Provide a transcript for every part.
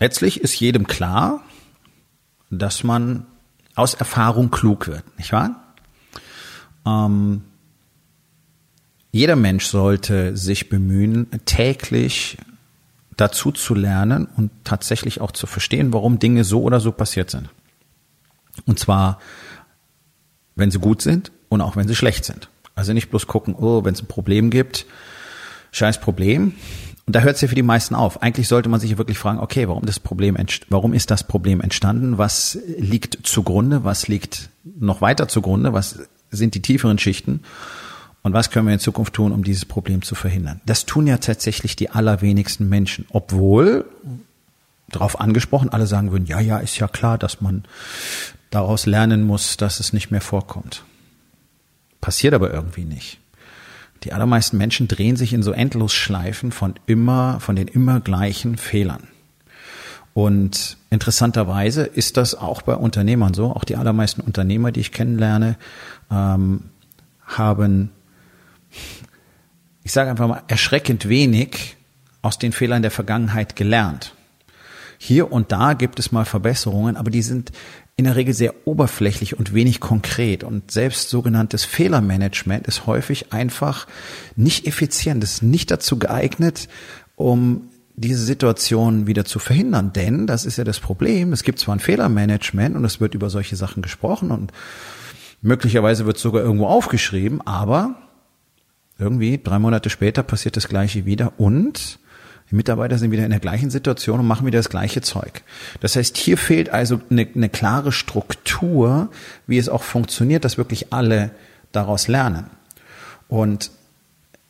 Letztlich ist jedem klar, dass man aus Erfahrung klug wird, nicht wahr? Ähm, jeder Mensch sollte sich bemühen, täglich dazu zu lernen und tatsächlich auch zu verstehen, warum Dinge so oder so passiert sind. Und zwar, wenn sie gut sind und auch wenn sie schlecht sind. Also nicht bloß gucken, oh, wenn es ein Problem gibt, scheiß Problem, und da hört es ja für die meisten auf. Eigentlich sollte man sich wirklich fragen, okay, warum das Problem, warum ist das Problem entstanden? Was liegt zugrunde? Was liegt noch weiter zugrunde? Was sind die tieferen Schichten? Und was können wir in Zukunft tun, um dieses Problem zu verhindern? Das tun ja tatsächlich die allerwenigsten Menschen, obwohl darauf angesprochen, alle sagen würden, ja, ja, ist ja klar, dass man daraus lernen muss, dass es nicht mehr vorkommt. Passiert aber irgendwie nicht. Die allermeisten Menschen drehen sich in so Endlosschleifen von immer, von den immer gleichen Fehlern. Und interessanterweise ist das auch bei Unternehmern so. Auch die allermeisten Unternehmer, die ich kennenlerne, ähm, haben, ich sage einfach mal, erschreckend wenig aus den Fehlern der Vergangenheit gelernt. Hier und da gibt es mal Verbesserungen, aber die sind in der Regel sehr oberflächlich und wenig konkret. Und selbst sogenanntes Fehlermanagement ist häufig einfach nicht effizient, ist nicht dazu geeignet, um diese Situation wieder zu verhindern. Denn, das ist ja das Problem, es gibt zwar ein Fehlermanagement und es wird über solche Sachen gesprochen und möglicherweise wird es sogar irgendwo aufgeschrieben, aber irgendwie drei Monate später passiert das gleiche wieder und die Mitarbeiter sind wieder in der gleichen Situation und machen wieder das gleiche Zeug. Das heißt, hier fehlt also eine, eine klare Struktur, wie es auch funktioniert, dass wirklich alle daraus lernen. Und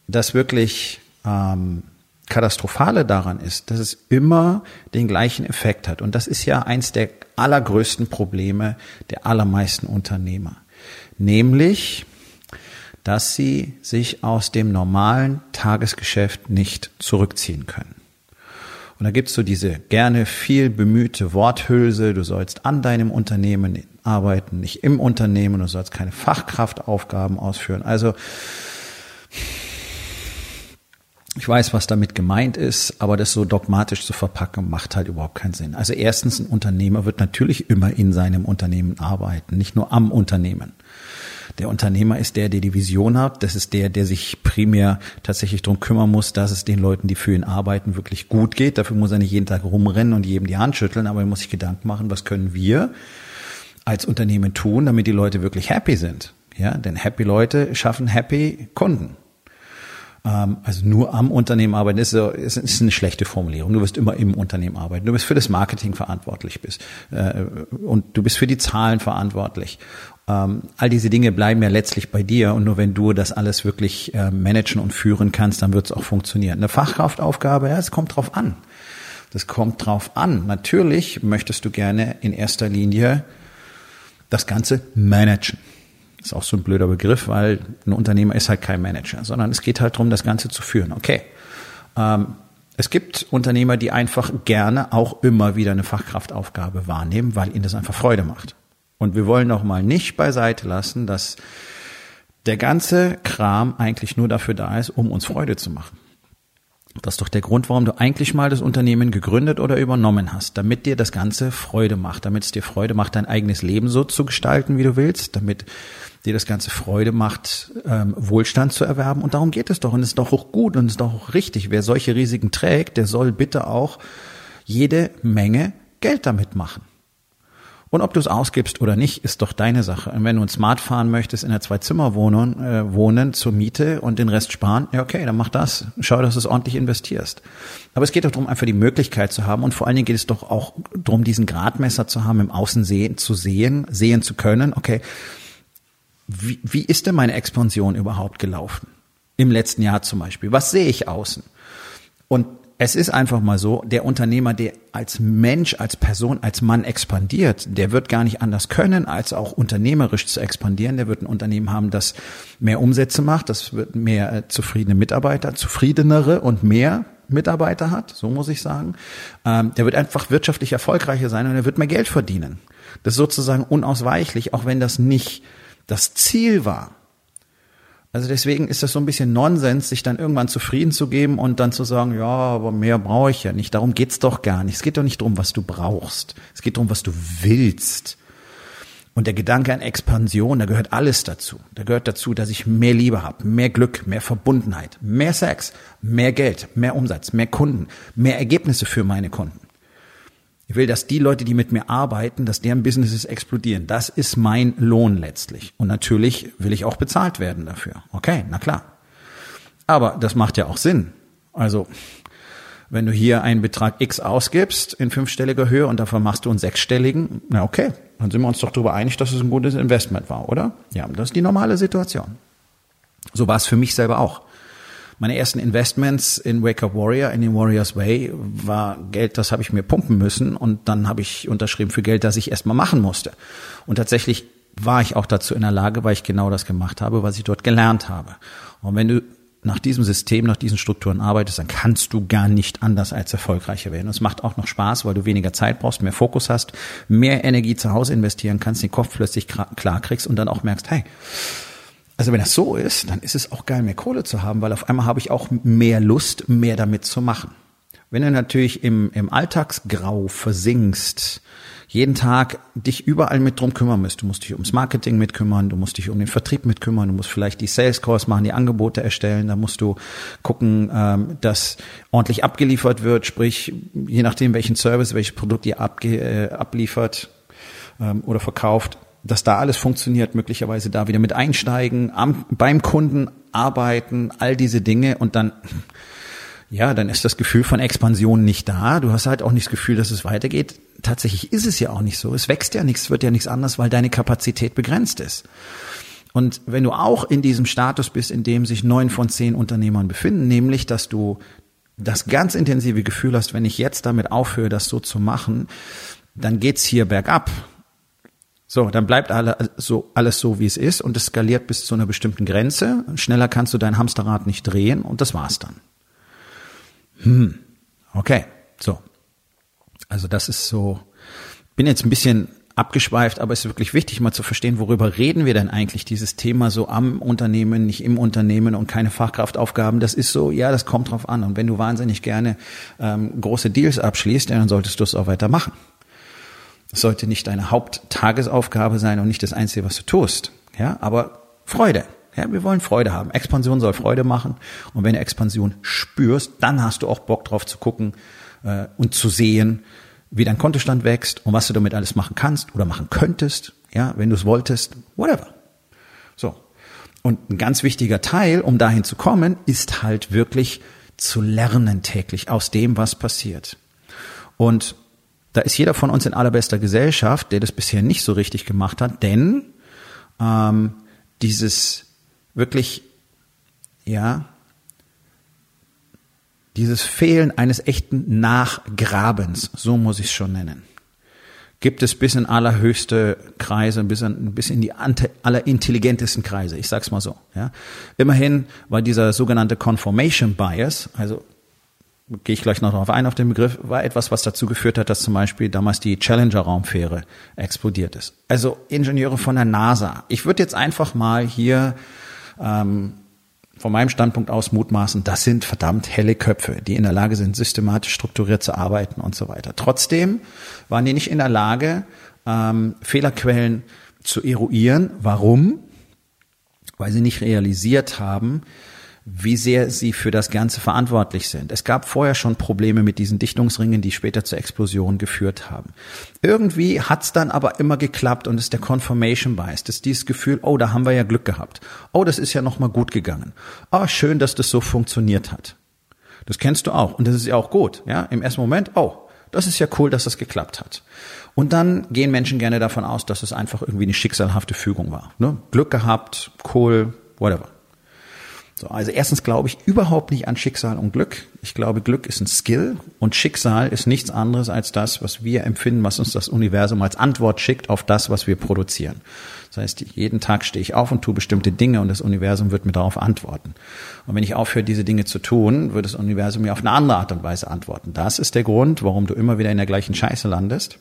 das wirklich ähm, Katastrophale daran ist, dass es immer den gleichen Effekt hat. Und das ist ja eins der allergrößten Probleme der allermeisten Unternehmer. Nämlich, dass sie sich aus dem normalen Tagesgeschäft nicht zurückziehen können. Und da gibt's so diese gerne viel bemühte Worthülse, du sollst an deinem Unternehmen arbeiten, nicht im Unternehmen, du sollst keine Fachkraftaufgaben ausführen. Also ich weiß, was damit gemeint ist, aber das so dogmatisch zu verpacken, macht halt überhaupt keinen Sinn. Also erstens, ein Unternehmer wird natürlich immer in seinem Unternehmen arbeiten, nicht nur am Unternehmen. Der Unternehmer ist der, der die Vision hat. Das ist der, der sich primär tatsächlich darum kümmern muss, dass es den Leuten, die für ihn arbeiten, wirklich gut geht. Dafür muss er nicht jeden Tag rumrennen und jedem die Hand schütteln, aber er muss sich Gedanken machen, was können wir als Unternehmen tun, damit die Leute wirklich happy sind. Ja, denn happy Leute schaffen happy Kunden. Ähm, also nur am Unternehmen arbeiten ist, ist, ist eine schlechte Formulierung. Du wirst immer im Unternehmen arbeiten. Du bist für das Marketing verantwortlich bist äh, und du bist für die Zahlen verantwortlich. Ähm, all diese Dinge bleiben ja letztlich bei dir und nur wenn du das alles wirklich äh, managen und führen kannst, dann wird es auch funktionieren. Eine Fachkraftaufgabe, ja, es kommt drauf an. Das kommt drauf an. Natürlich möchtest du gerne in erster Linie das Ganze managen. Ist auch so ein blöder Begriff, weil ein Unternehmer ist halt kein Manager, sondern es geht halt darum, das Ganze zu führen. Okay. Ähm, es gibt Unternehmer, die einfach gerne auch immer wieder eine Fachkraftaufgabe wahrnehmen, weil ihnen das einfach Freude macht. Und wir wollen auch mal nicht beiseite lassen, dass der ganze Kram eigentlich nur dafür da ist, um uns Freude zu machen. Das ist doch der Grund, warum du eigentlich mal das Unternehmen gegründet oder übernommen hast, damit dir das Ganze Freude macht, damit es dir Freude macht, dein eigenes Leben so zu gestalten, wie du willst, damit dir das Ganze Freude macht, ähm, Wohlstand zu erwerben. Und darum geht es doch. Und es ist doch auch gut und es ist doch auch richtig. Wer solche Risiken trägt, der soll bitte auch jede Menge Geld damit machen. Und ob du es ausgibst oder nicht, ist doch deine Sache. Und wenn du ein Smart fahren möchtest, in einer Zwei-Zimmer-Wohnung äh, wohnen zur Miete und den Rest sparen, ja okay, dann mach das. Schau, dass du es ordentlich investierst. Aber es geht doch darum, einfach die Möglichkeit zu haben. Und vor allen Dingen geht es doch auch darum, diesen Gradmesser zu haben, im Außen sehen, zu sehen, sehen zu können. Okay, wie, wie ist denn meine Expansion überhaupt gelaufen? Im letzten Jahr zum Beispiel. Was sehe ich außen? Und es ist einfach mal so, der Unternehmer, der als Mensch, als Person, als Mann expandiert, der wird gar nicht anders können, als auch unternehmerisch zu expandieren. Der wird ein Unternehmen haben, das mehr Umsätze macht, das wird mehr äh, zufriedene Mitarbeiter, zufriedenere und mehr Mitarbeiter hat, so muss ich sagen. Ähm, der wird einfach wirtschaftlich erfolgreicher sein und er wird mehr Geld verdienen. Das ist sozusagen unausweichlich, auch wenn das nicht das Ziel war. Also deswegen ist das so ein bisschen Nonsens, sich dann irgendwann zufrieden zu geben und dann zu sagen, ja, aber mehr brauche ich ja nicht. Darum geht's doch gar nicht. Es geht doch nicht darum, was du brauchst. Es geht darum, was du willst. Und der Gedanke an Expansion, da gehört alles dazu. Da gehört dazu, dass ich mehr Liebe habe, mehr Glück, mehr Verbundenheit, mehr Sex, mehr Geld, mehr Umsatz, mehr Kunden, mehr Ergebnisse für meine Kunden. Ich will, dass die Leute, die mit mir arbeiten, dass deren Businesses explodieren. Das ist mein Lohn letztlich. Und natürlich will ich auch bezahlt werden dafür. Okay, na klar. Aber das macht ja auch Sinn. Also, wenn du hier einen Betrag X ausgibst in fünfstelliger Höhe und dafür machst du einen sechsstelligen, na okay, dann sind wir uns doch darüber einig, dass es ein gutes Investment war, oder? Ja, das ist die normale Situation. So war es für mich selber auch. Meine ersten Investments in Wake Up Warrior, in den Warriors Way, war Geld, das habe ich mir pumpen müssen und dann habe ich unterschrieben für Geld, das ich erstmal machen musste. Und tatsächlich war ich auch dazu in der Lage, weil ich genau das gemacht habe, was ich dort gelernt habe. Und wenn du nach diesem System, nach diesen Strukturen arbeitest, dann kannst du gar nicht anders als erfolgreicher werden. Es macht auch noch Spaß, weil du weniger Zeit brauchst, mehr Fokus hast, mehr Energie zu Hause investieren kannst, den Kopf plötzlich klar kriegst und dann auch merkst, hey, also wenn das so ist, dann ist es auch geil, mehr Kohle zu haben, weil auf einmal habe ich auch mehr Lust, mehr damit zu machen. Wenn du natürlich im, im Alltagsgrau versinkst, jeden Tag dich überall mit drum kümmern musst. Du musst dich ums Marketing mitkümmern, du musst dich um den Vertrieb mitkümmern, du musst vielleicht die Sales Calls machen, die Angebote erstellen, da musst du gucken, ähm, dass ordentlich abgeliefert wird, sprich, je nachdem welchen Service, welches Produkt ihr abge, äh, abliefert ähm, oder verkauft, dass da alles funktioniert, möglicherweise da wieder mit einsteigen, am, beim Kunden arbeiten, all diese Dinge und dann, ja, dann ist das Gefühl von Expansion nicht da. Du hast halt auch nicht das Gefühl, dass es weitergeht. Tatsächlich ist es ja auch nicht so. Es wächst ja nichts, wird ja nichts anderes, weil deine Kapazität begrenzt ist. Und wenn du auch in diesem Status bist, in dem sich neun von zehn Unternehmern befinden, nämlich, dass du das ganz intensive Gefühl hast, wenn ich jetzt damit aufhöre, das so zu machen, dann geht's hier bergab. So, dann bleibt alle, so, alles so, wie es ist und es skaliert bis zu einer bestimmten Grenze. Schneller kannst du dein Hamsterrad nicht drehen und das war's dann. Hm, okay, so. Also das ist so, bin jetzt ein bisschen abgeschweift, aber es ist wirklich wichtig, mal zu verstehen, worüber reden wir denn eigentlich, dieses Thema so am Unternehmen, nicht im Unternehmen und keine Fachkraftaufgaben. Das ist so, ja, das kommt drauf an. Und wenn du wahnsinnig gerne ähm, große Deals abschließt, dann solltest du es auch weiter machen. Das sollte nicht deine Haupttagesaufgabe sein und nicht das Einzige, was du tust. Ja, aber Freude. Ja, wir wollen Freude haben. Expansion soll Freude machen. Und wenn du Expansion spürst, dann hast du auch Bock drauf zu gucken äh, und zu sehen, wie dein Kontostand wächst und was du damit alles machen kannst oder machen könntest. Ja, wenn du es wolltest, whatever. So. Und ein ganz wichtiger Teil, um dahin zu kommen, ist halt wirklich zu lernen täglich aus dem, was passiert. Und da ist jeder von uns in allerbester Gesellschaft, der das bisher nicht so richtig gemacht hat, denn ähm, dieses wirklich, ja, dieses Fehlen eines echten Nachgrabens, so muss ich es schon nennen, gibt es bis in allerhöchste Kreise, bis in, bis in die allerintelligentesten Kreise. Ich sag's mal so. Ja. Immerhin war dieser sogenannte Confirmation Bias, also gehe ich gleich noch darauf ein, auf den Begriff, war etwas, was dazu geführt hat, dass zum Beispiel damals die Challenger-Raumfähre explodiert ist. Also Ingenieure von der NASA. Ich würde jetzt einfach mal hier ähm, von meinem Standpunkt aus mutmaßen, das sind verdammt helle Köpfe, die in der Lage sind, systematisch strukturiert zu arbeiten und so weiter. Trotzdem waren die nicht in der Lage, ähm, Fehlerquellen zu eruieren. Warum? Weil sie nicht realisiert haben, wie sehr sie für das Ganze verantwortlich sind. Es gab vorher schon Probleme mit diesen Dichtungsringen, die später zur Explosion geführt haben. Irgendwie hat's dann aber immer geklappt und ist der Confirmation Bias. Ist dieses Gefühl, oh, da haben wir ja Glück gehabt. Oh, das ist ja nochmal gut gegangen. Oh, schön, dass das so funktioniert hat. Das kennst du auch und das ist ja auch gut. Ja, im ersten Moment, oh, das ist ja cool, dass das geklappt hat. Und dann gehen Menschen gerne davon aus, dass es einfach irgendwie eine schicksalhafte Fügung war. Ne? Glück gehabt, cool, whatever. So, also erstens glaube ich überhaupt nicht an Schicksal und Glück. Ich glaube, Glück ist ein Skill und Schicksal ist nichts anderes als das, was wir empfinden, was uns das Universum als Antwort schickt auf das, was wir produzieren. Das heißt, jeden Tag stehe ich auf und tue bestimmte Dinge und das Universum wird mir darauf antworten. Und wenn ich aufhöre, diese Dinge zu tun, wird das Universum mir auf eine andere Art und Weise antworten. Das ist der Grund, warum du immer wieder in der gleichen Scheiße landest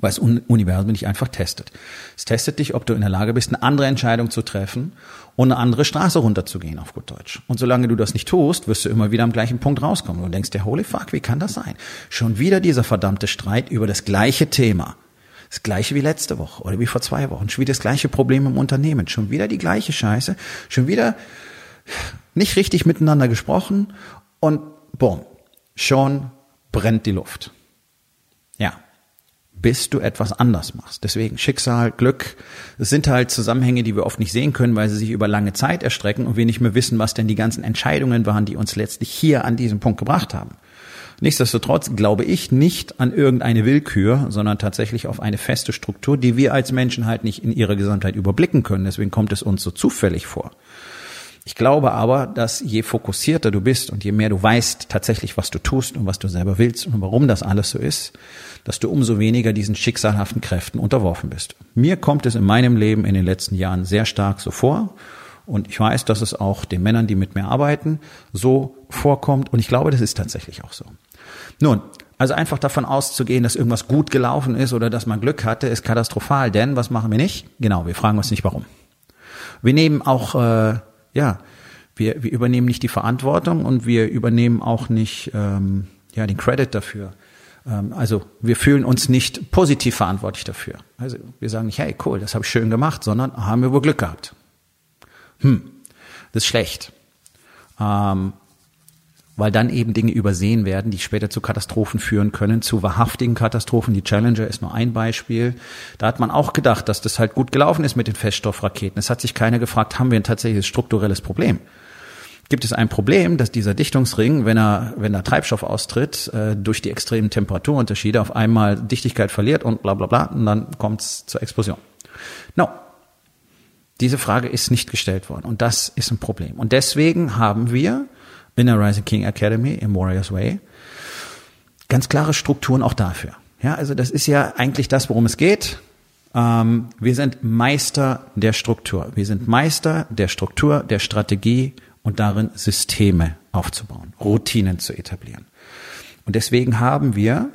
weil das Universum dich einfach testet. Es testet dich, ob du in der Lage bist, eine andere Entscheidung zu treffen und eine andere Straße runterzugehen, auf gut Deutsch. Und solange du das nicht tust, wirst du immer wieder am gleichen Punkt rauskommen. Du denkst dir, holy fuck, wie kann das sein? Schon wieder dieser verdammte Streit über das gleiche Thema. Das gleiche wie letzte Woche oder wie vor zwei Wochen. Schon wieder das gleiche Problem im Unternehmen. Schon wieder die gleiche Scheiße. Schon wieder nicht richtig miteinander gesprochen und boom, schon brennt die Luft. Bis du etwas anders machst. Deswegen Schicksal, Glück, das sind halt Zusammenhänge, die wir oft nicht sehen können, weil sie sich über lange Zeit erstrecken und wir nicht mehr wissen, was denn die ganzen Entscheidungen waren, die uns letztlich hier an diesem Punkt gebracht haben. Nichtsdestotrotz glaube ich nicht an irgendeine Willkür, sondern tatsächlich auf eine feste Struktur, die wir als Menschen halt nicht in ihrer Gesamtheit überblicken können. Deswegen kommt es uns so zufällig vor. Ich glaube aber, dass je fokussierter du bist und je mehr du weißt tatsächlich, was du tust und was du selber willst und warum das alles so ist, dass du umso weniger diesen schicksalhaften Kräften unterworfen bist. Mir kommt es in meinem Leben in den letzten Jahren sehr stark so vor. Und ich weiß, dass es auch den Männern, die mit mir arbeiten, so vorkommt. Und ich glaube, das ist tatsächlich auch so. Nun, also einfach davon auszugehen, dass irgendwas gut gelaufen ist oder dass man Glück hatte, ist katastrophal. Denn was machen wir nicht? Genau, wir fragen uns nicht warum. Wir nehmen auch äh, ja, wir, wir übernehmen nicht die Verantwortung und wir übernehmen auch nicht ähm, ja, den Credit dafür. Ähm, also wir fühlen uns nicht positiv verantwortlich dafür. Also wir sagen nicht, hey, cool, das habe ich schön gemacht, sondern haben wir wohl Glück gehabt. Hm, das ist schlecht. Ähm, weil dann eben Dinge übersehen werden, die später zu Katastrophen führen können, zu wahrhaftigen Katastrophen. Die Challenger ist nur ein Beispiel. Da hat man auch gedacht, dass das halt gut gelaufen ist mit den Feststoffraketen. Es hat sich keiner gefragt, haben wir ein tatsächliches strukturelles Problem? Gibt es ein Problem, dass dieser Dichtungsring, wenn er, wenn da Treibstoff austritt, äh, durch die extremen Temperaturunterschiede auf einmal Dichtigkeit verliert und bla bla bla, und dann kommt es zur Explosion? No. Diese Frage ist nicht gestellt worden und das ist ein Problem. Und deswegen haben wir in der Rising King Academy im Warriors Way. Ganz klare Strukturen auch dafür. Ja, also das ist ja eigentlich das, worum es geht. Ähm, wir sind Meister der Struktur. Wir sind Meister der Struktur, der Strategie und darin Systeme aufzubauen, Routinen zu etablieren. Und deswegen haben wir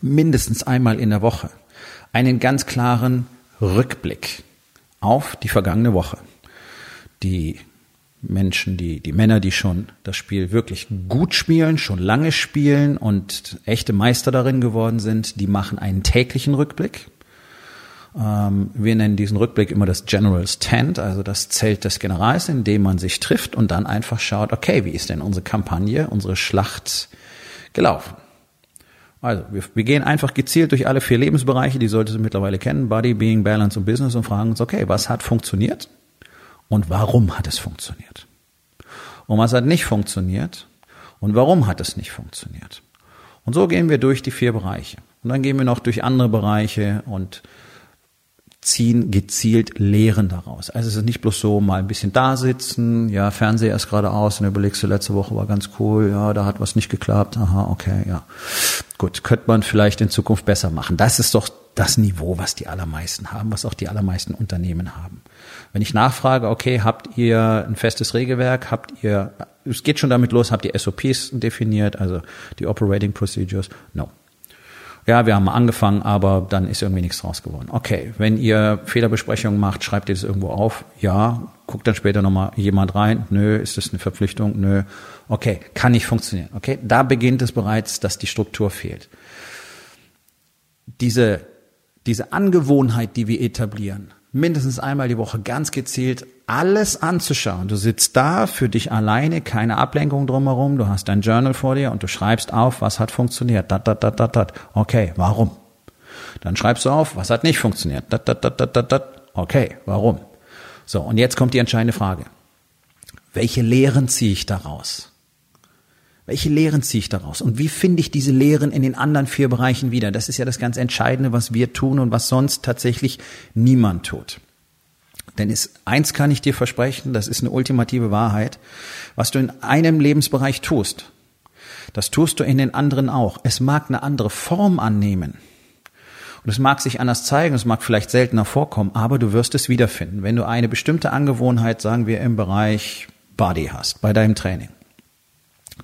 mindestens einmal in der Woche einen ganz klaren Rückblick auf die vergangene Woche. Die Menschen, die, die Männer, die schon das Spiel wirklich gut spielen, schon lange spielen und echte Meister darin geworden sind, die machen einen täglichen Rückblick. Ähm, wir nennen diesen Rückblick immer das General's Tent, also das Zelt des Generals, in dem man sich trifft und dann einfach schaut, okay, wie ist denn unsere Kampagne, unsere Schlacht gelaufen? Also, wir, wir gehen einfach gezielt durch alle vier Lebensbereiche, die solltest du mittlerweile kennen, Body, Being, Balance und Business und fragen uns, okay, was hat funktioniert? Und warum hat es funktioniert. Und was hat nicht funktioniert und warum hat es nicht funktioniert. Und so gehen wir durch die vier Bereiche. Und dann gehen wir noch durch andere Bereiche und ziehen gezielt Lehren daraus. Also es ist nicht bloß so mal ein bisschen da sitzen, ja, Fernseher ist gerade aus und überlegst du, letzte Woche war ganz cool, ja, da hat was nicht geklappt, aha, okay, ja. Gut, könnte man vielleicht in Zukunft besser machen. Das ist doch das Niveau, was die allermeisten haben, was auch die allermeisten Unternehmen haben. Wenn ich nachfrage, okay, habt ihr ein festes Regelwerk, habt ihr, es geht schon damit los, habt ihr SOPs definiert, also die Operating Procedures? No. Ja, wir haben mal angefangen, aber dann ist irgendwie nichts draus geworden. Okay, wenn ihr Fehlerbesprechungen macht, schreibt ihr das irgendwo auf? Ja. Guckt dann später nochmal jemand rein? Nö. Ist das eine Verpflichtung? Nö. Okay, kann nicht funktionieren. Okay, da beginnt es bereits, dass die Struktur fehlt. Diese, diese Angewohnheit, die wir etablieren, mindestens einmal die Woche ganz gezielt alles anzuschauen. Du sitzt da für dich alleine, keine Ablenkung drumherum, du hast dein Journal vor dir und du schreibst auf, was hat funktioniert. Dat, dat, dat, dat, dat. Okay, warum? Dann schreibst du auf, was hat nicht funktioniert. Dat, dat, dat, dat, dat. Okay, warum? So, und jetzt kommt die entscheidende Frage. Welche Lehren ziehe ich daraus? Welche Lehren ziehe ich daraus? Und wie finde ich diese Lehren in den anderen vier Bereichen wieder? Das ist ja das ganz Entscheidende, was wir tun und was sonst tatsächlich niemand tut. Denn ist, eins kann ich dir versprechen, das ist eine ultimative Wahrheit, was du in einem Lebensbereich tust, das tust du in den anderen auch. Es mag eine andere Form annehmen. Und es mag sich anders zeigen, es mag vielleicht seltener vorkommen, aber du wirst es wiederfinden, wenn du eine bestimmte Angewohnheit, sagen wir, im Bereich Body hast, bei deinem Training.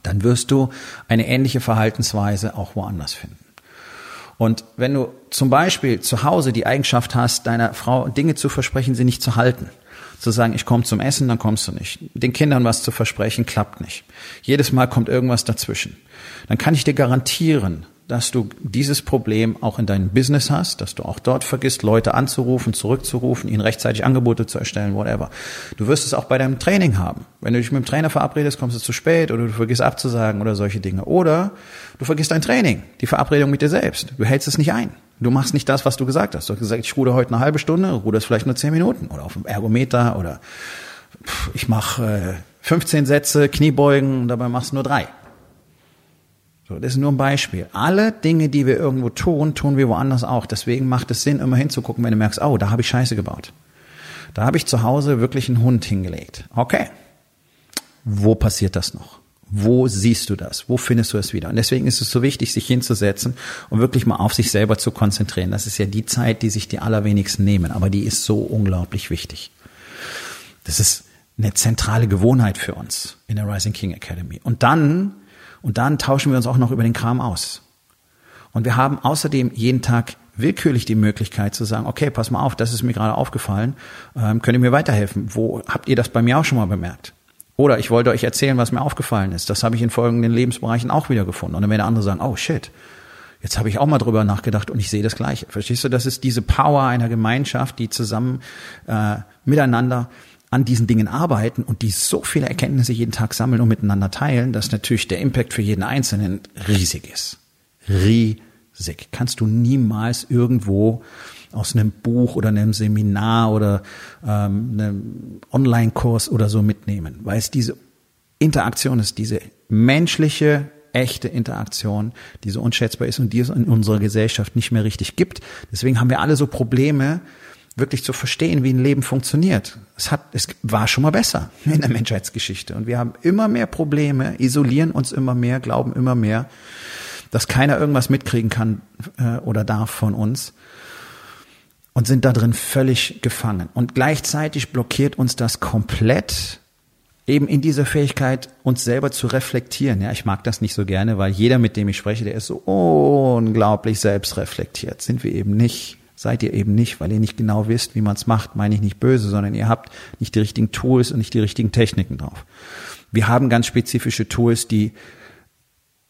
Dann wirst du eine ähnliche Verhaltensweise auch woanders finden. Und wenn du zum Beispiel zu Hause die Eigenschaft hast, deiner Frau Dinge zu versprechen, sie nicht zu halten, zu sagen, ich komme zum Essen, dann kommst du nicht. Den Kindern was zu versprechen, klappt nicht. Jedes Mal kommt irgendwas dazwischen. Dann kann ich dir garantieren, dass du dieses Problem auch in deinem Business hast, dass du auch dort vergisst, Leute anzurufen, zurückzurufen, ihnen rechtzeitig Angebote zu erstellen, whatever. Du wirst es auch bei deinem Training haben. Wenn du dich mit dem Trainer verabredest, kommst du zu spät oder du vergisst abzusagen oder solche Dinge. Oder du vergisst dein Training, die Verabredung mit dir selbst. Du hältst es nicht ein. Du machst nicht das, was du gesagt hast. Du hast gesagt, ich ruder heute eine halbe Stunde, ruderst vielleicht nur zehn Minuten oder auf dem Ergometer oder ich mache äh, 15 Sätze Kniebeugen und dabei machst du nur drei. So, das ist nur ein Beispiel. Alle Dinge, die wir irgendwo tun, tun wir woanders auch. Deswegen macht es Sinn, immer hinzugucken, wenn du merkst, oh, da habe ich Scheiße gebaut. Da habe ich zu Hause wirklich einen Hund hingelegt. Okay. Wo passiert das noch? Wo siehst du das? Wo findest du es wieder? Und deswegen ist es so wichtig, sich hinzusetzen und wirklich mal auf sich selber zu konzentrieren. Das ist ja die Zeit, die sich die allerwenigsten nehmen, aber die ist so unglaublich wichtig. Das ist eine zentrale Gewohnheit für uns in der Rising King Academy. Und dann und dann tauschen wir uns auch noch über den Kram aus. Und wir haben außerdem jeden Tag willkürlich die Möglichkeit zu sagen, okay, pass mal auf, das ist mir gerade aufgefallen, ähm, könnt ihr mir weiterhelfen? Wo habt ihr das bei mir auch schon mal bemerkt? Oder ich wollte euch erzählen, was mir aufgefallen ist. Das habe ich in folgenden Lebensbereichen auch wieder gefunden. Und dann werden andere sagen, oh shit, jetzt habe ich auch mal drüber nachgedacht und ich sehe das Gleiche. Verstehst du, das ist diese Power einer Gemeinschaft, die zusammen äh, miteinander an diesen Dingen arbeiten und die so viele Erkenntnisse jeden Tag sammeln und miteinander teilen, dass natürlich der Impact für jeden Einzelnen riesig ist. Riesig. Kannst du niemals irgendwo aus einem Buch oder einem Seminar oder ähm, einem Online-Kurs oder so mitnehmen, weil es diese Interaktion ist, diese menschliche, echte Interaktion, die so unschätzbar ist und die es in unserer Gesellschaft nicht mehr richtig gibt. Deswegen haben wir alle so Probleme, wirklich zu verstehen, wie ein Leben funktioniert. Es hat, es war schon mal besser in der Menschheitsgeschichte. Und wir haben immer mehr Probleme, isolieren uns immer mehr, glauben immer mehr, dass keiner irgendwas mitkriegen kann äh, oder darf von uns und sind da drin völlig gefangen. Und gleichzeitig blockiert uns das komplett eben in dieser Fähigkeit, uns selber zu reflektieren. Ja, ich mag das nicht so gerne, weil jeder, mit dem ich spreche, der ist so unglaublich selbstreflektiert. Sind wir eben nicht seid ihr eben nicht, weil ihr nicht genau wisst, wie man es macht, meine ich nicht böse, sondern ihr habt nicht die richtigen Tools und nicht die richtigen Techniken drauf. Wir haben ganz spezifische Tools, die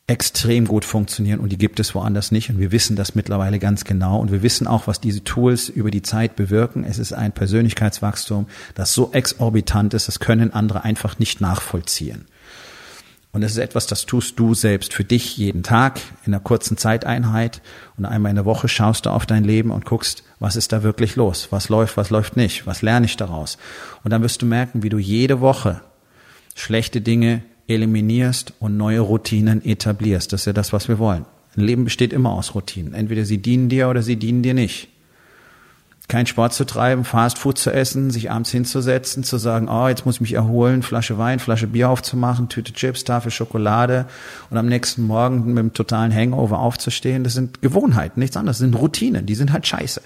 extrem gut funktionieren und die gibt es woanders nicht und wir wissen das mittlerweile ganz genau und wir wissen auch, was diese Tools über die Zeit bewirken. Es ist ein Persönlichkeitswachstum, das so exorbitant ist, das können andere einfach nicht nachvollziehen. Und es ist etwas, das tust du selbst für dich jeden Tag in einer kurzen Zeiteinheit. Und einmal in der Woche schaust du auf dein Leben und guckst, was ist da wirklich los? Was läuft, was läuft nicht? Was lerne ich daraus? Und dann wirst du merken, wie du jede Woche schlechte Dinge eliminierst und neue Routinen etablierst. Das ist ja das, was wir wollen. Ein Leben besteht immer aus Routinen. Entweder sie dienen dir oder sie dienen dir nicht keinen Sport zu treiben, Fast Food zu essen, sich abends hinzusetzen, zu sagen, oh, jetzt muss ich mich erholen, Flasche Wein, Flasche Bier aufzumachen, Tüte Chips, Tafel Schokolade und am nächsten Morgen mit einem totalen Hangover aufzustehen. Das sind Gewohnheiten, nichts anderes. Das sind Routinen, die sind halt scheiße.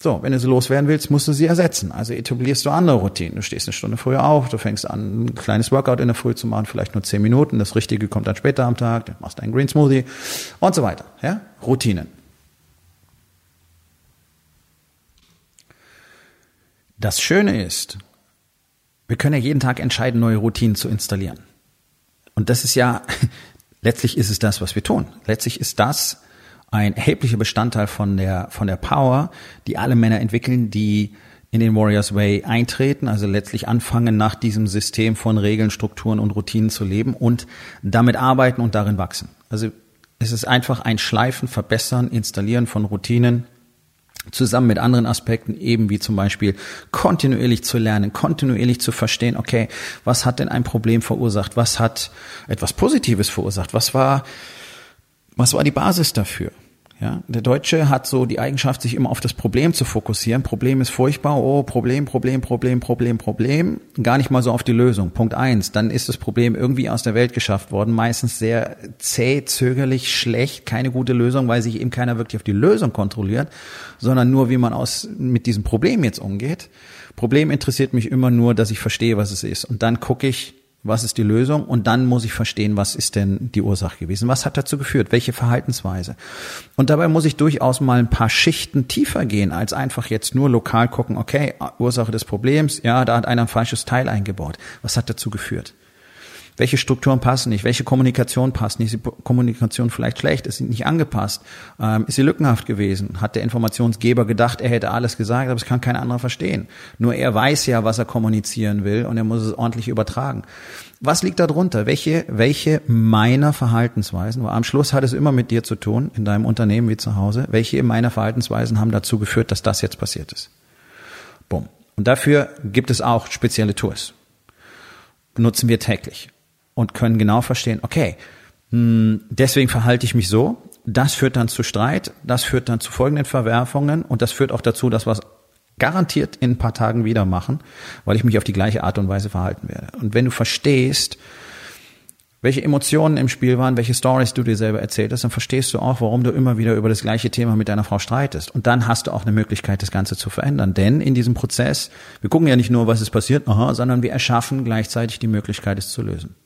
So, wenn du sie loswerden willst, musst du sie ersetzen. Also etablierst du andere Routinen. Du stehst eine Stunde früher auf, du fängst an, ein kleines Workout in der Früh zu machen, vielleicht nur zehn Minuten. Das Richtige kommt dann später am Tag, du machst einen Green Smoothie und so weiter. Ja? Routinen. Das Schöne ist, wir können ja jeden Tag entscheiden, neue Routinen zu installieren. Und das ist ja, letztlich ist es das, was wir tun. Letztlich ist das ein erheblicher Bestandteil von der, von der Power, die alle Männer entwickeln, die in den Warriors Way eintreten, also letztlich anfangen, nach diesem System von Regeln, Strukturen und Routinen zu leben und damit arbeiten und darin wachsen. Also es ist einfach ein Schleifen, Verbessern, Installieren von Routinen, zusammen mit anderen Aspekten, eben wie zum Beispiel kontinuierlich zu lernen, kontinuierlich zu verstehen, okay, was hat denn ein Problem verursacht? Was hat etwas Positives verursacht? Was war, was war die Basis dafür? Ja, der Deutsche hat so die Eigenschaft, sich immer auf das Problem zu fokussieren. Problem ist furchtbar. Oh, Problem, Problem, Problem, Problem, Problem. Gar nicht mal so auf die Lösung. Punkt eins. Dann ist das Problem irgendwie aus der Welt geschafft worden. Meistens sehr zäh, zögerlich, schlecht, keine gute Lösung, weil sich eben keiner wirklich auf die Lösung kontrolliert, sondern nur, wie man aus, mit diesem Problem jetzt umgeht. Problem interessiert mich immer nur, dass ich verstehe, was es ist. Und dann gucke ich, was ist die Lösung und dann muss ich verstehen, was ist denn die Ursache gewesen, was hat dazu geführt, welche Verhaltensweise. Und dabei muss ich durchaus mal ein paar Schichten tiefer gehen, als einfach jetzt nur lokal gucken, okay, Ursache des Problems, ja, da hat einer ein falsches Teil eingebaut. Was hat dazu geführt? Welche Strukturen passen nicht? Welche Kommunikation passt nicht? Ist die Kommunikation vielleicht schlecht? Ist sie nicht angepasst? Ähm, ist sie lückenhaft gewesen? Hat der Informationsgeber gedacht, er hätte alles gesagt, aber es kann kein anderer verstehen. Nur er weiß ja, was er kommunizieren will und er muss es ordentlich übertragen. Was liegt da drunter? Welche, welche meiner Verhaltensweisen, weil am Schluss hat es immer mit dir zu tun, in deinem Unternehmen wie zu Hause, welche meiner Verhaltensweisen haben dazu geführt, dass das jetzt passiert ist? Bumm. Und dafür gibt es auch spezielle Tools. Benutzen wir täglich und können genau verstehen, okay, hm, deswegen verhalte ich mich so, das führt dann zu Streit, das führt dann zu folgenden Verwerfungen und das führt auch dazu, dass wir es garantiert in ein paar Tagen wieder machen, weil ich mich auf die gleiche Art und Weise verhalten werde. Und wenn du verstehst, welche Emotionen im Spiel waren, welche Stories du dir selber erzählt hast, dann verstehst du auch, warum du immer wieder über das gleiche Thema mit deiner Frau streitest. Und dann hast du auch eine Möglichkeit, das Ganze zu verändern. Denn in diesem Prozess, wir gucken ja nicht nur, was ist passiert, aha, sondern wir erschaffen gleichzeitig die Möglichkeit, es zu lösen.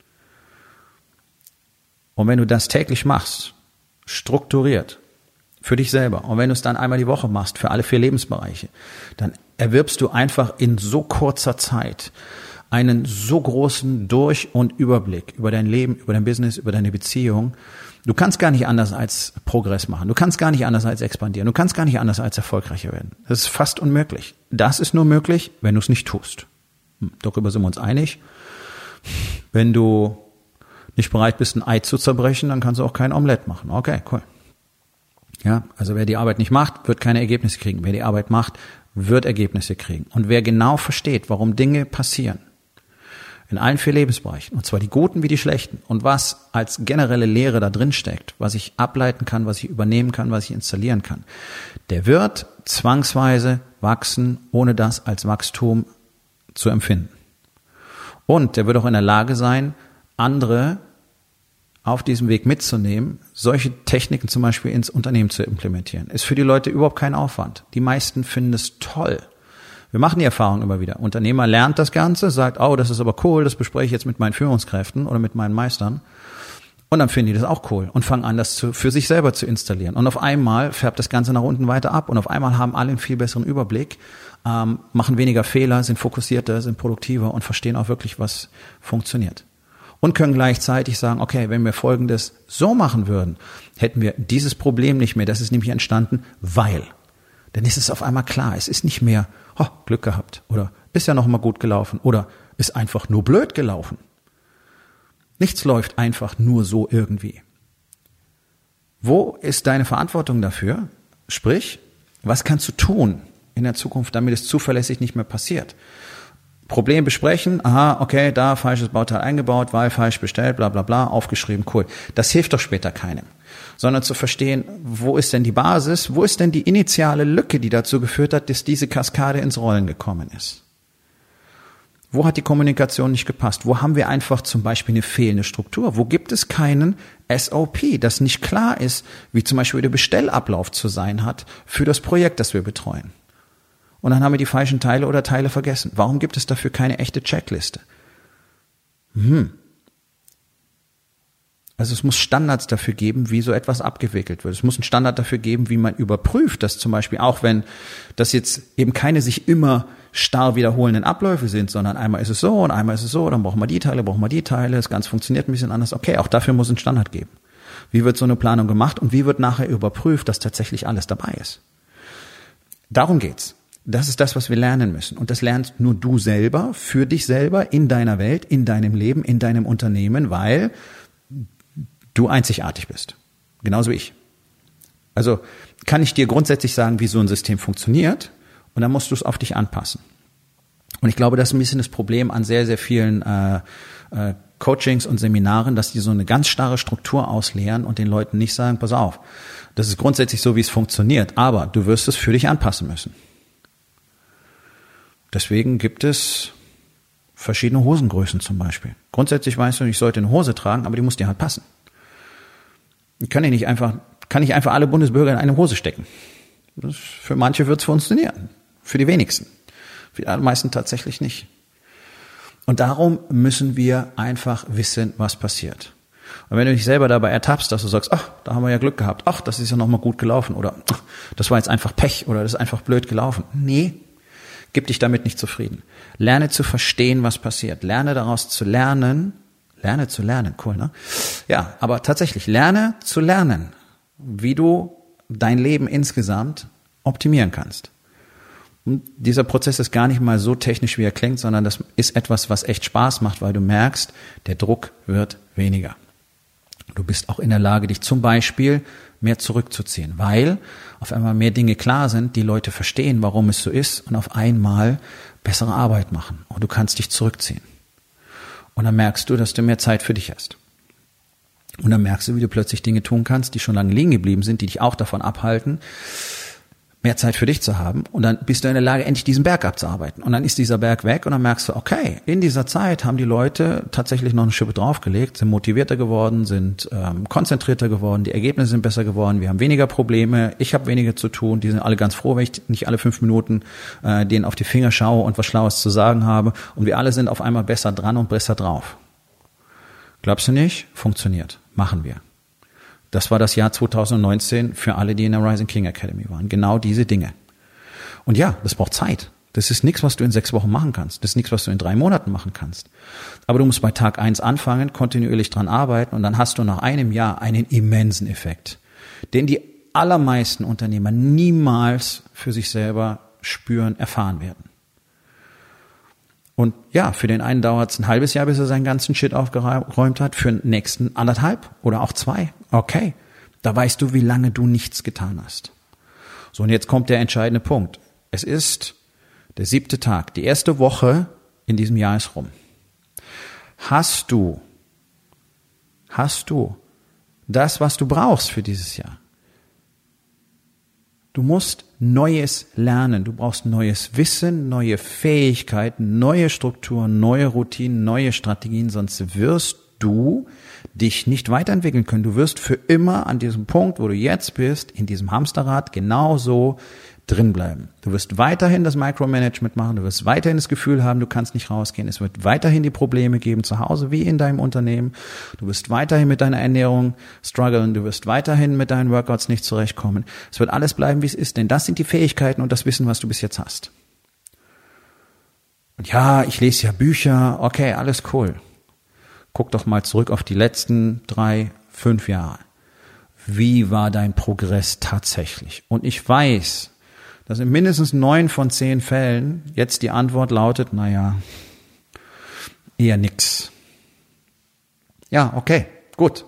Und wenn du das täglich machst, strukturiert, für dich selber, und wenn du es dann einmal die Woche machst, für alle vier Lebensbereiche, dann erwirbst du einfach in so kurzer Zeit einen so großen Durch- und Überblick über dein Leben, über dein Business, über deine Beziehung. Du kannst gar nicht anders als Progress machen. Du kannst gar nicht anders als expandieren. Du kannst gar nicht anders als erfolgreicher werden. Das ist fast unmöglich. Das ist nur möglich, wenn du es nicht tust. Hm, darüber sind wir uns einig. Wenn du nicht bereit bist, ein Ei zu zerbrechen, dann kannst du auch kein Omelett machen. Okay, cool. Ja, also wer die Arbeit nicht macht, wird keine Ergebnisse kriegen. Wer die Arbeit macht, wird Ergebnisse kriegen. Und wer genau versteht, warum Dinge passieren, in allen vier Lebensbereichen, und zwar die guten wie die schlechten, und was als generelle Lehre da drin steckt, was ich ableiten kann, was ich übernehmen kann, was ich installieren kann, der wird zwangsweise wachsen, ohne das als Wachstum zu empfinden. Und der wird auch in der Lage sein, andere auf diesem Weg mitzunehmen, solche Techniken zum Beispiel ins Unternehmen zu implementieren. Ist für die Leute überhaupt kein Aufwand. Die meisten finden es toll. Wir machen die Erfahrung immer wieder. Unternehmer lernt das Ganze, sagt, oh, das ist aber cool, das bespreche ich jetzt mit meinen Führungskräften oder mit meinen Meistern. Und dann finden die das auch cool und fangen an, das zu, für sich selber zu installieren. Und auf einmal färbt das Ganze nach unten weiter ab und auf einmal haben alle einen viel besseren Überblick, ähm, machen weniger Fehler, sind fokussierter, sind produktiver und verstehen auch wirklich, was funktioniert und können gleichzeitig sagen, okay, wenn wir Folgendes so machen würden, hätten wir dieses Problem nicht mehr. Das ist nämlich entstanden, weil. Dann ist es auf einmal klar. Es ist nicht mehr, oh, Glück gehabt oder ist ja noch mal gut gelaufen oder ist einfach nur blöd gelaufen. Nichts läuft einfach nur so irgendwie. Wo ist deine Verantwortung dafür? Sprich, was kannst du tun in der Zukunft, damit es zuverlässig nicht mehr passiert? Problem besprechen, aha, okay, da falsches Bauteil eingebaut, weil falsch bestellt, bla bla bla, aufgeschrieben, cool. Das hilft doch später keinem. Sondern zu verstehen, wo ist denn die Basis, wo ist denn die initiale Lücke, die dazu geführt hat, dass diese Kaskade ins Rollen gekommen ist. Wo hat die Kommunikation nicht gepasst? Wo haben wir einfach zum Beispiel eine fehlende Struktur? Wo gibt es keinen SOP, das nicht klar ist, wie zum Beispiel der Bestellablauf zu sein hat für das Projekt, das wir betreuen? Und dann haben wir die falschen Teile oder Teile vergessen. Warum gibt es dafür keine echte Checkliste? Hm. Also es muss Standards dafür geben, wie so etwas abgewickelt wird. Es muss einen Standard dafür geben, wie man überprüft, dass zum Beispiel auch wenn das jetzt eben keine sich immer starr wiederholenden Abläufe sind, sondern einmal ist es so und einmal ist es so, dann brauchen wir die Teile, brauchen wir die Teile, das Ganze funktioniert ein bisschen anders. Okay, auch dafür muss es einen Standard geben. Wie wird so eine Planung gemacht und wie wird nachher überprüft, dass tatsächlich alles dabei ist? Darum geht's. Das ist das, was wir lernen müssen. Und das lernst nur du selber, für dich selber, in deiner Welt, in deinem Leben, in deinem Unternehmen, weil du einzigartig bist. Genauso wie ich. Also kann ich dir grundsätzlich sagen, wie so ein System funktioniert und dann musst du es auf dich anpassen. Und ich glaube, das ist ein bisschen das Problem an sehr, sehr vielen äh, äh, Coachings und Seminaren, dass die so eine ganz starre Struktur ausleeren und den Leuten nicht sagen, pass auf, das ist grundsätzlich so, wie es funktioniert, aber du wirst es für dich anpassen müssen. Deswegen gibt es verschiedene Hosengrößen zum Beispiel. Grundsätzlich weißt du, ich sollte eine Hose tragen, aber die muss dir halt passen. Ich kann ich nicht einfach, kann ich einfach alle Bundesbürger in eine Hose stecken. Das, für manche wird es funktionieren. Für die wenigsten. Für die meisten tatsächlich nicht. Und darum müssen wir einfach wissen, was passiert. Und wenn du dich selber dabei ertappst, dass du sagst, ach, da haben wir ja Glück gehabt, ach, das ist ja nochmal gut gelaufen oder ach, das war jetzt einfach Pech oder das ist einfach blöd gelaufen. Nee, gib dich damit nicht zufrieden. Lerne zu verstehen, was passiert. Lerne daraus zu lernen. Lerne zu lernen, cool, ne? Ja, aber tatsächlich, lerne zu lernen, wie du dein Leben insgesamt optimieren kannst. Und dieser Prozess ist gar nicht mal so technisch, wie er klingt, sondern das ist etwas, was echt Spaß macht, weil du merkst, der Druck wird weniger. Du bist auch in der Lage, dich zum Beispiel mehr zurückzuziehen, weil auf einmal mehr Dinge klar sind, die Leute verstehen, warum es so ist und auf einmal bessere Arbeit machen und du kannst dich zurückziehen. Und dann merkst du, dass du mehr Zeit für dich hast. Und dann merkst du, wie du plötzlich Dinge tun kannst, die schon lange liegen geblieben sind, die dich auch davon abhalten, mehr Zeit für dich zu haben und dann bist du in der Lage, endlich diesen Berg abzuarbeiten. Und dann ist dieser Berg weg und dann merkst du, okay, in dieser Zeit haben die Leute tatsächlich noch eine Schippe draufgelegt, sind motivierter geworden, sind ähm, konzentrierter geworden, die Ergebnisse sind besser geworden, wir haben weniger Probleme, ich habe weniger zu tun, die sind alle ganz froh, wenn ich nicht alle fünf Minuten äh, denen auf die Finger schaue und was Schlaues zu sagen habe und wir alle sind auf einmal besser dran und besser drauf. Glaubst du nicht? Funktioniert. Machen wir. Das war das Jahr 2019 für alle, die in der Rising King Academy waren. Genau diese Dinge. Und ja, das braucht Zeit. Das ist nichts, was du in sechs Wochen machen kannst. Das ist nichts, was du in drei Monaten machen kannst. Aber du musst bei Tag eins anfangen, kontinuierlich dran arbeiten und dann hast du nach einem Jahr einen immensen Effekt, den die allermeisten Unternehmer niemals für sich selber spüren, erfahren werden. Und ja, für den einen dauert es ein halbes Jahr, bis er seinen ganzen Shit aufgeräumt hat, für den nächsten anderthalb oder auch zwei. Okay, da weißt du, wie lange du nichts getan hast. So, und jetzt kommt der entscheidende Punkt. Es ist der siebte Tag, die erste Woche in diesem Jahr ist rum. Hast du, hast du das, was du brauchst für dieses Jahr? Du musst Neues lernen. Du brauchst neues Wissen, neue Fähigkeiten, neue Strukturen, neue Routinen, neue Strategien, sonst wirst du dich nicht weiterentwickeln können. Du wirst für immer an diesem Punkt, wo du jetzt bist, in diesem Hamsterrad genauso drin bleiben. Du wirst weiterhin das Micromanagement machen, du wirst weiterhin das Gefühl haben, du kannst nicht rausgehen. Es wird weiterhin die Probleme geben zu Hause wie in deinem Unternehmen. Du wirst weiterhin mit deiner Ernährung strugglen, du wirst weiterhin mit deinen Workouts nicht zurechtkommen. Es wird alles bleiben, wie es ist, denn das sind die Fähigkeiten und das Wissen, was du bis jetzt hast. Und ja, ich lese ja Bücher, okay, alles cool. Guck doch mal zurück auf die letzten drei, fünf Jahre. Wie war dein Progress tatsächlich? Und ich weiß, dass in mindestens neun von zehn Fällen jetzt die Antwort lautet, naja, eher nix. Ja, okay, gut.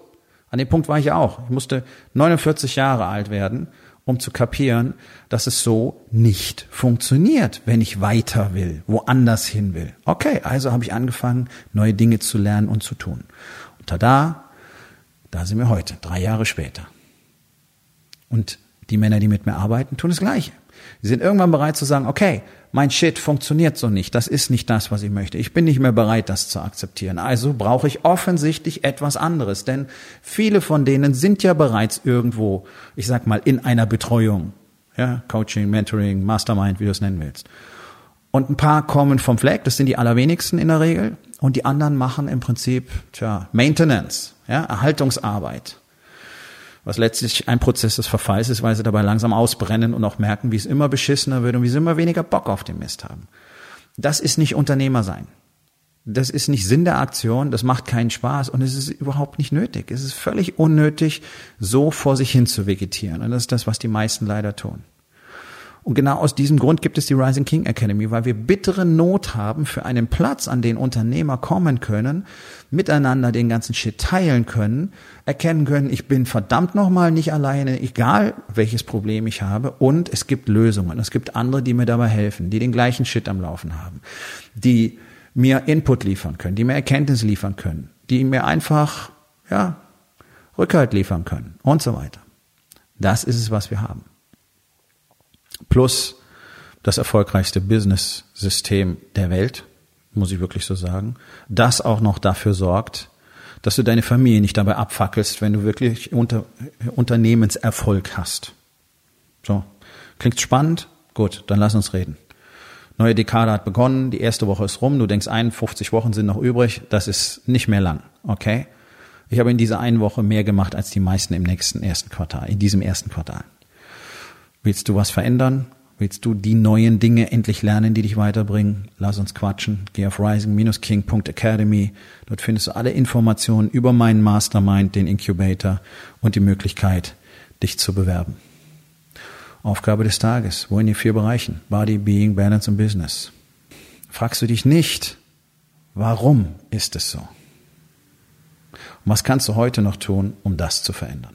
An dem Punkt war ich auch. Ich musste 49 Jahre alt werden, um zu kapieren, dass es so nicht funktioniert, wenn ich weiter will, woanders hin will. Okay, also habe ich angefangen, neue Dinge zu lernen und zu tun. Und tada, da sind wir heute, drei Jahre später. Und die Männer, die mit mir arbeiten, tun das Gleiche. Sie sind irgendwann bereit zu sagen, okay, mein Shit funktioniert so nicht, das ist nicht das, was ich möchte. Ich bin nicht mehr bereit, das zu akzeptieren. Also brauche ich offensichtlich etwas anderes, denn viele von denen sind ja bereits irgendwo, ich sag mal, in einer Betreuung. Ja, Coaching, Mentoring, Mastermind, wie du es nennen willst. Und ein paar kommen vom Fleck, das sind die allerwenigsten in der Regel. Und die anderen machen im Prinzip, tja, Maintenance, ja, Erhaltungsarbeit was letztlich ein Prozess des Verfalls ist, weil sie dabei langsam ausbrennen und auch merken, wie es immer beschissener wird und wie sie immer weniger Bock auf den Mist haben. Das ist nicht Unternehmer sein. Das ist nicht Sinn der Aktion, das macht keinen Spaß und es ist überhaupt nicht nötig. Es ist völlig unnötig, so vor sich hin zu vegetieren. Und das ist das, was die meisten leider tun. Und genau aus diesem Grund gibt es die Rising King Academy, weil wir bittere Not haben für einen Platz, an den Unternehmer kommen können, miteinander den ganzen Shit teilen können, erkennen können, ich bin verdammt nochmal nicht alleine, egal welches Problem ich habe. Und es gibt Lösungen. Es gibt andere, die mir dabei helfen, die den gleichen Shit am Laufen haben, die mir Input liefern können, die mir Erkenntnis liefern können, die mir einfach, ja, Rückhalt liefern können und so weiter. Das ist es, was wir haben. Plus das erfolgreichste Business-System der Welt, muss ich wirklich so sagen, das auch noch dafür sorgt, dass du deine Familie nicht dabei abfackelst, wenn du wirklich unter, Unternehmenserfolg hast. So. Klingt spannend? Gut, dann lass uns reden. Neue Dekade hat begonnen, die erste Woche ist rum, du denkst 51 Wochen sind noch übrig, das ist nicht mehr lang, okay? Ich habe in dieser einen Woche mehr gemacht als die meisten im nächsten ersten Quartal, in diesem ersten Quartal. Willst du was verändern? Willst du die neuen Dinge endlich lernen, die dich weiterbringen? Lass uns quatschen. Geh auf rising-king.academy. Dort findest du alle Informationen über meinen Mastermind, den Incubator und die Möglichkeit, dich zu bewerben. Aufgabe des Tages. Wo in den vier Bereichen? Body, Being, Balance und Business. Fragst du dich nicht, warum ist es so? Und was kannst du heute noch tun, um das zu verändern?